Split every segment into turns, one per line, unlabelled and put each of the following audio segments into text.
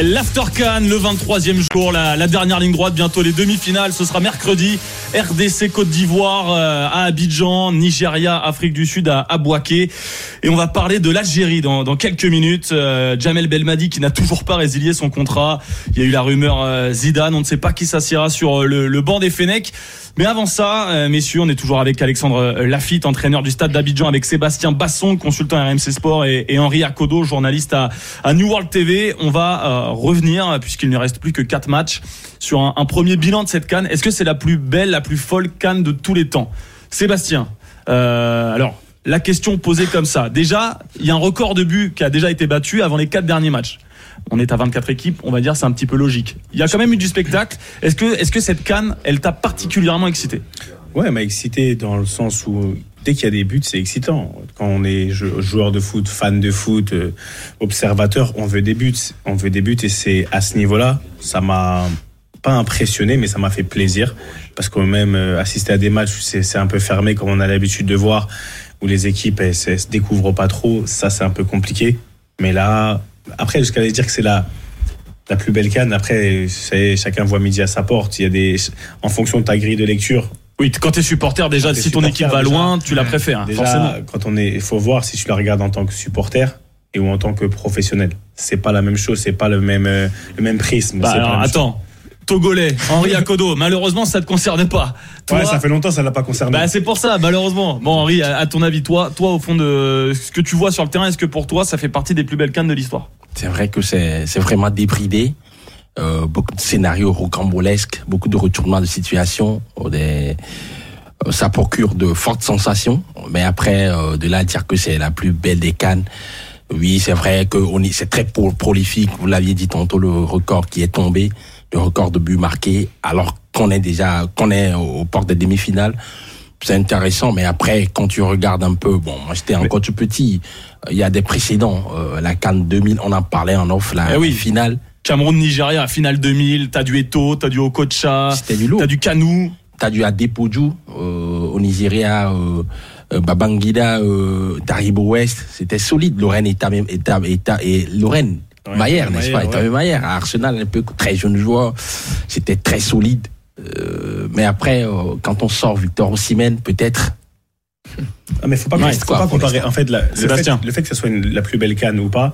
L'Aftercan, le 23e jour, la, dernière ligne droite, bientôt les demi-finales, ce sera mercredi. RDC Côte d'Ivoire euh, à Abidjan, Nigeria, Afrique du Sud à Abouaké. Et on va parler de l'Algérie dans, quelques minutes. Euh, Jamel Belmadi qui n'a toujours pas résilié son contrat. Il y a eu la rumeur euh, Zidane, on ne sait pas qui s'assiera sur le, le banc des Fenech. Mais avant ça, euh, messieurs, on est toujours avec Alexandre euh, Lafitte, entraîneur du stade d'Abidjan, avec Sébastien Basson, consultant RMC Sport, et, et Henri Akodo, journaliste à, à, New World TV. On va euh, revenir, puisqu'il ne reste plus que quatre matchs, sur un, premier bilan de cette canne. Est-ce que c'est la plus belle, la plus folle canne de tous les temps? Sébastien, euh, alors, la question posée comme ça. Déjà, il y a un record de buts qui a déjà été battu avant les quatre derniers matchs on est à 24 équipes, on va dire c'est un petit peu logique. Il y a quand même eu du spectacle. Est-ce que, est-ce que cette canne, elle t'a particulièrement excité?
Ouais, elle m'a excité dans le sens où dès qu'il y a des buts, c'est excitant. Quand on est joueur de foot, fan de foot, euh, observateur, on veut des buts. On veut des buts et c'est à ce niveau-là, ça m'a pas impressionné, mais ça m'a fait plaisir parce que même euh, assister à des matchs, c'est un peu fermé comme on a l'habitude de voir, où les équipes elles, se découvrent pas trop. Ça, c'est un peu compliqué. Mais là, après, jusqu'à aller dire que c'est la, la plus belle canne, après, chacun voit midi à sa porte. Il y a des, en fonction de ta grille de lecture.
Oui, quand tu es supporter, déjà, si ton équipe va déjà, loin, tu la préfères.
Déjà,
forcément.
quand on est, il faut voir si tu la regardes en tant que supporter et ou en tant que professionnel. C'est pas la même chose, c'est pas le même, euh, le même prisme.
Bah alors, attends. Chose. Togolais, Henri Akodo. malheureusement, ça te concerne pas.
Toi, ouais, ça fait longtemps, ça l'a pas concerné.
Bah, c'est pour ça, malheureusement. Bon, Henri, à, à, ton avis, toi, toi, au fond de ce que tu vois sur le terrain, est-ce que pour toi, ça fait partie des plus belles cannes de l'histoire?
C'est vrai que c'est, c'est vraiment débridé. Euh, beaucoup de scénarios rocambolesques, beaucoup de retournements de situation, des, euh, ça procure de fortes sensations. Mais après, euh, de là à dire que c'est la plus belle des cannes, oui, c'est vrai que c'est très prolifique. Vous l'aviez dit tantôt, le record qui est tombé, le record de buts marqués, alors qu'on est déjà, qu'on est aux portes des demi-finales. C'est intéressant, mais après, quand tu regardes un peu, bon, moi j'étais encore tout petit, il y a des précédents. Euh, la Cannes 2000, on en parlait en off, la
eh oui.
finale.
Cameroun-Nigeria, finale 2000, t'as du Eto, t'as du Okocha,
C'était du lourd.
t'as du Kanou.
T'as du Adepoju euh, au Nigeria, euh, euh, Babangida, euh, Taribo West. C'était solide. Lorraine et, Tam, et, Tam, et, Tam, et Lorraine.
Ouais,
Maillère, n'est-ce pas? Ouais. Maillère, à Arsenal, un peu très jeune joueur. C'était très solide. Euh, mais après, euh, quand on sort Victor Osimhen, peut-être.
Ah, mais faut pas,
Ouais,
faut
quoi,
pas comparer. En fait, la- le, fait,
Sébastien.
le fait que ce soit une- la plus belle canne ou pas,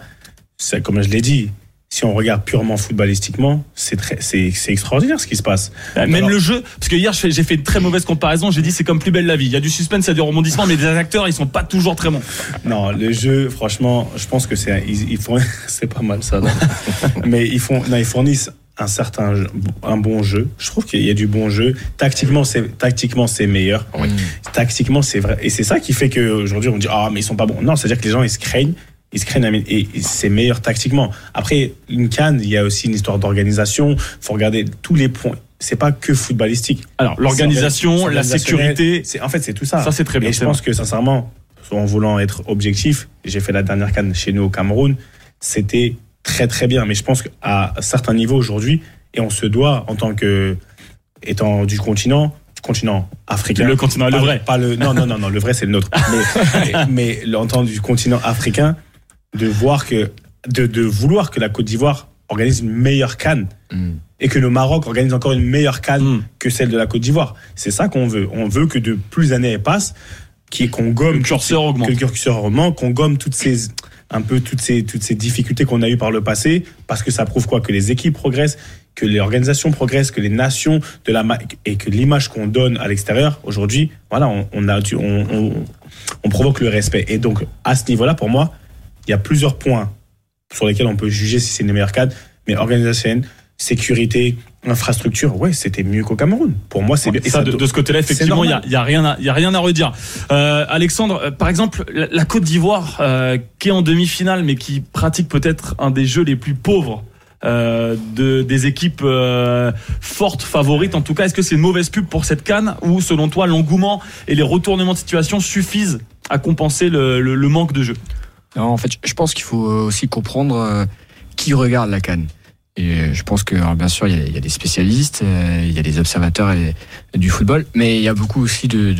c'est comme je l'ai dit. Si on regarde purement footballistiquement, c'est très, c'est, c'est extraordinaire ce qui se passe.
Bah, Même
Alors-
le jeu, parce que hier j'ai fait une très mauvaise comparaison, j'ai dit c'est comme plus belle la vie. Il y a du suspense, il y a du rebondissement, mais des acteurs ils sont pas toujours très bons.
Non, le jeu, franchement, je pense que c'est, ils, ils font, c'est pas mal ça. non Mais ils font, non, ils fournissent un certain, un bon jeu. Je trouve qu'il y a du bon jeu. Tactiquement, c'est, tactiquement, c'est meilleur. Tactiquement, c'est vrai. Et c'est ça qui fait qu'aujourd'hui, on dit, ah, mais ils sont pas bons. Non, c'est-à-dire que les gens, ils se craignent. Ils se et c'est meilleur tactiquement. Après, une canne, il y a aussi une histoire d'organisation. faut regarder tous les points. C'est pas que footballistique.
Alors l'organisation, la sécurité,
C'est, en fait, c'est tout ça.
ça c'est très bien.
Et je pense que sincèrement, en voulant être objectif, j'ai fait la dernière canne chez nous au Cameroun, c'était très très bien. Mais je pense qu'à certains niveaux aujourd'hui, et on se doit en tant que étant du continent, continent africain.
Le continent, le
pas
vrai.
Pas le, non, non, non, non, le vrai c'est le nôtre. Mais, mais, mais en tant du continent africain, de voir que, de, de vouloir que la Côte d'Ivoire organise une meilleure canne et que le Maroc organise encore une meilleure canne
Mm.
que celle de la Côte d'Ivoire. C'est ça qu'on veut. On veut que de plus d'années passent, qui qu'on gomme
Le curseur
ces-
augmente.
que le curseur augmente, qu'on gomme toutes ces un peu toutes ces toutes ces difficultés qu'on a eues par le passé, parce que ça prouve quoi? Que les équipes progressent, que les organisations progressent, que les nations de la et que l'image qu'on donne à l'extérieur aujourd'hui, voilà, on, on a on, on provoque le respect. Et donc à ce niveau-là, pour moi, il y a plusieurs points sur lesquels on peut juger si c'est une meilleure cadre, mais organisationnelle, sécurité, infrastructure, ouais, c'était mieux qu'au Cameroun. Pour moi, c'est bien. Et
Ça, de, ce côté-là, effectivement, il y a, y a rien, à, il y a rien à redire. Euh, Alexandre, euh, par exemple, la, la Côte d'Ivoire, euh, qui est en demi-finale, mais qui pratique peut-être un des jeux les plus pauvres euh, de, des équipes euh, fortes, favorites. En tout cas, est-ce que c'est une mauvaise pub pour cette canne ou, selon toi, l'engouement et les retournements de situation suffisent à compenser le, le- le manque de jeu?
En fait, je pense qu'il faut aussi comprendre euh, qui regarde la Cannes. Et je pense que, bien sûr, il y, a, a des spécialistes, euh, il y a des observateurs du football, mais il y a beaucoup aussi de,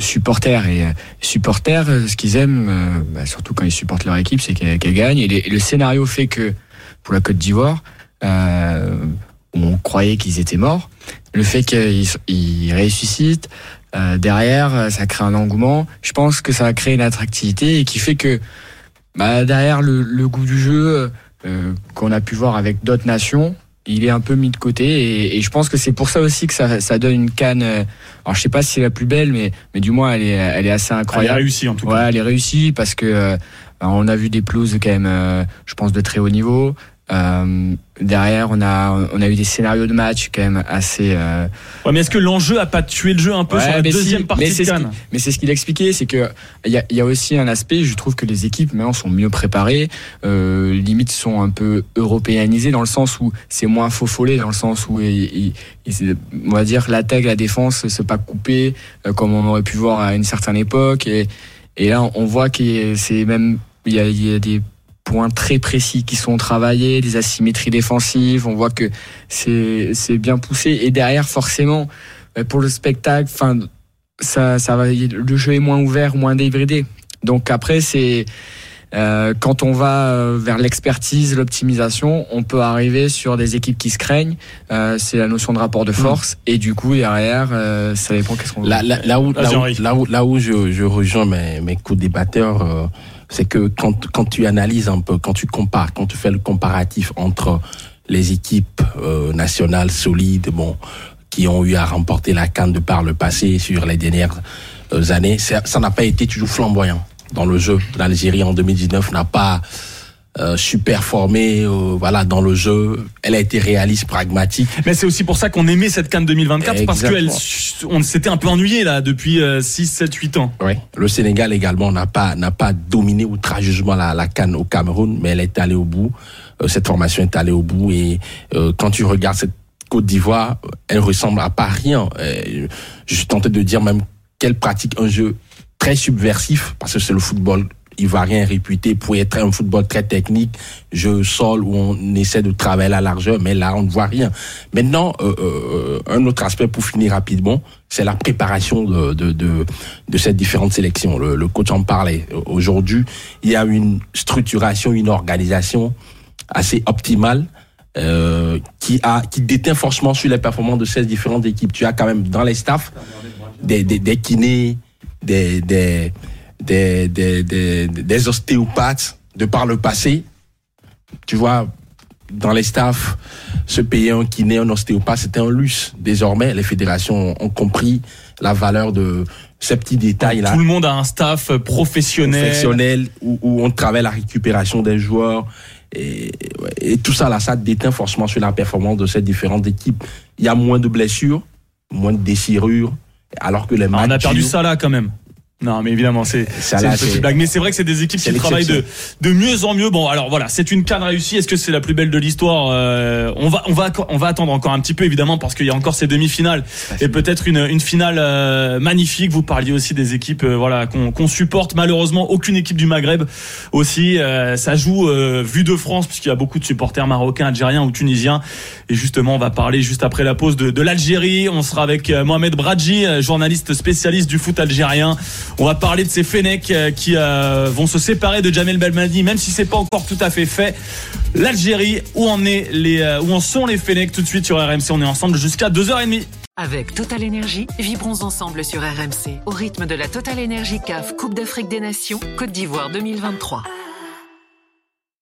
supporters. Et euh, supporters, ce qu'ils aiment, bah, surtout quand ils supportent leur équipe, c'est qu'elle qu'elle gagne. Et, et le scénario fait que, pour la Côte d'Ivoire, on croyait qu'ils étaient morts, le fait qu'ils ils ressuscitent, derrière, ça crée un engouement. Je pense que ça va créer une attractivité et qui fait que bah, derrière le, le goût du jeu euh, qu'on a pu voir avec d'autres nations, il est un peu mis de côté et, et je pense que c'est pour ça aussi que ça, ça donne une canne. euh, alors je sais pas si c'est la plus belle, mais mais du moins elle est elle est assez
Elle a
incroyable.
réussi en tout cas.
Ouais, elle est réussie parce que euh, on a vu des pelouses quand même, euh, je pense de très haut niveau. Euh, derrière, on a on a eu des scénarios de match quand même assez. euh,
Ouais, mais est-ce que l'enjeu a pas tué le jeu un peu
Ouais,
sur la deuxième
si,
partie
mais
de
c'est ce
Cannes
Mais c'est ce qu'il expliquait, c'est que il y a, y a aussi un aspect. Je trouve que les équipes maintenant sont mieux préparées, euh, limite sont un peu européanisées dans le sens où c'est moins faux follet, dans le sens où il- il- on va dire l'attaque, la défense, c'est pas coupé euh, comme on aurait pu voir à une certaine époque. Et, et là, on voit que c'est même il y a, il y a des points très précis qui sont travaillés, des asymétries défensives. On voit que c'est bien poussé. Et derrière, forcément, euh, pour le spectacle, enfin ça, ça va, le jeu est moins ouvert, moins débridé. Donc après, c'est euh, quand on va euh, vers l'expertise, l'optimisation, on peut arriver sur des équipes qui se craignent. Euh, c'est la notion de rapport de force. Et du coup, derrière, euh, ça dépend qu'est-ce qu'on
Là, là, là où, là, où, là où, là où je, je rejoins mes, mes co-débatteurs, euh, c'est que quand, quand tu analyses un peu, quand tu compares, quand tu fais le comparatif entre les équipes euh, nationales solides, bon, qui ont eu à remporter la canne de par le passé sur les dernières années, ça ça n'a pas été toujours flamboyant dans le jeu. L'Algérie en 2019 n'a pas euh, super formé, euh, voilà, dans le jeu. Elle a été réaliste, pragmatique.
Mais c'est aussi pour ça qu'on aimait cette Cannes 2024 parce
Exactement.
qu'on s'était un peu ennuyé là depuis 6, 7, 8 ans.
Oui. Le Sénégal également n'a pas n'a pas dominé outrageusement la, la canne au Cameroun, mais elle est allée au bout. Euh, cette formation est allée au bout et euh, quand tu regardes cette Côte d'Ivoire, euh, elle ressemble à pas rien. Euh, je suis tenté de dire même qu'elle pratique un jeu très subversif parce que c'est le football ivoirien réputé pour être un football très technique, jeu sol où on essaie de travailler la largeur, mais là on ne voit rien. Maintenant, euh, euh, un autre aspect pour finir rapidement, c'est la préparation de, de, de, de cette différentes sélections. Le, le coach en parlait. Aujourd'hui, il y a une structuration, une organisation assez optimale euh, qui a qui déteint forcément sur les performances de ces différentes équipes. Tu as quand même dans les staffs des, des, des kinés, des, des, des, des, des, ostéopathes de par le passé. Tu vois, dans les staffs, se payer un kiné, un ostéopathe, c'était un luxe. Désormais, les fédérations ont compris la valeur de ces petits détails-là
Tout le monde a un staff professionnel.
professionnel où, où on travaille la récupération des joueurs et tout ça là ça déteint forcément sur la performance de ces différentes équipes il y a moins de blessures moins de déchirures alors que les
Ah, on a perdu là quand même. Non, mais évidemment, c'est une petite blague. Mais c'est vrai que c'est des équipes qui travaillent de, de mieux en mieux. Bon, alors voilà, c'est une canne réussie. Est-ce que c'est la plus belle de l'histoire Euh, On va, on va, on va attendre encore un petit peu évidemment parce qu'il y a encore ces demi-finales et peut-être une, une finale euh, magnifique. Vous parliez aussi des équipes, euh, voilà, qu'on qu'on supporte. Malheureusement, aucune équipe du Maghreb aussi. Euh, ça joue euh, vue de France puisqu'il y a beaucoup de supporters marocains, algériens ou tunisiens. Et justement, on va parler juste après la pause de, de l'Algérie. On sera avec Mohamed Bradji, journaliste spécialiste du foot algérien. On va parler de ces Fenech euh, qui euh, vont se séparer de Jamel Belmadi, même si c'est pas encore tout à fait fait. L'Algérie, où en est les, euh, où en sont les Fenech tout de suite sur RMC. On est ensemble jusqu'à 2h30.
Avec Total Énergie, vibrons ensemble sur RMC au rythme de la Total Énergie CAF Coupe d'Afrique des Nations Côte d'Ivoire 2023.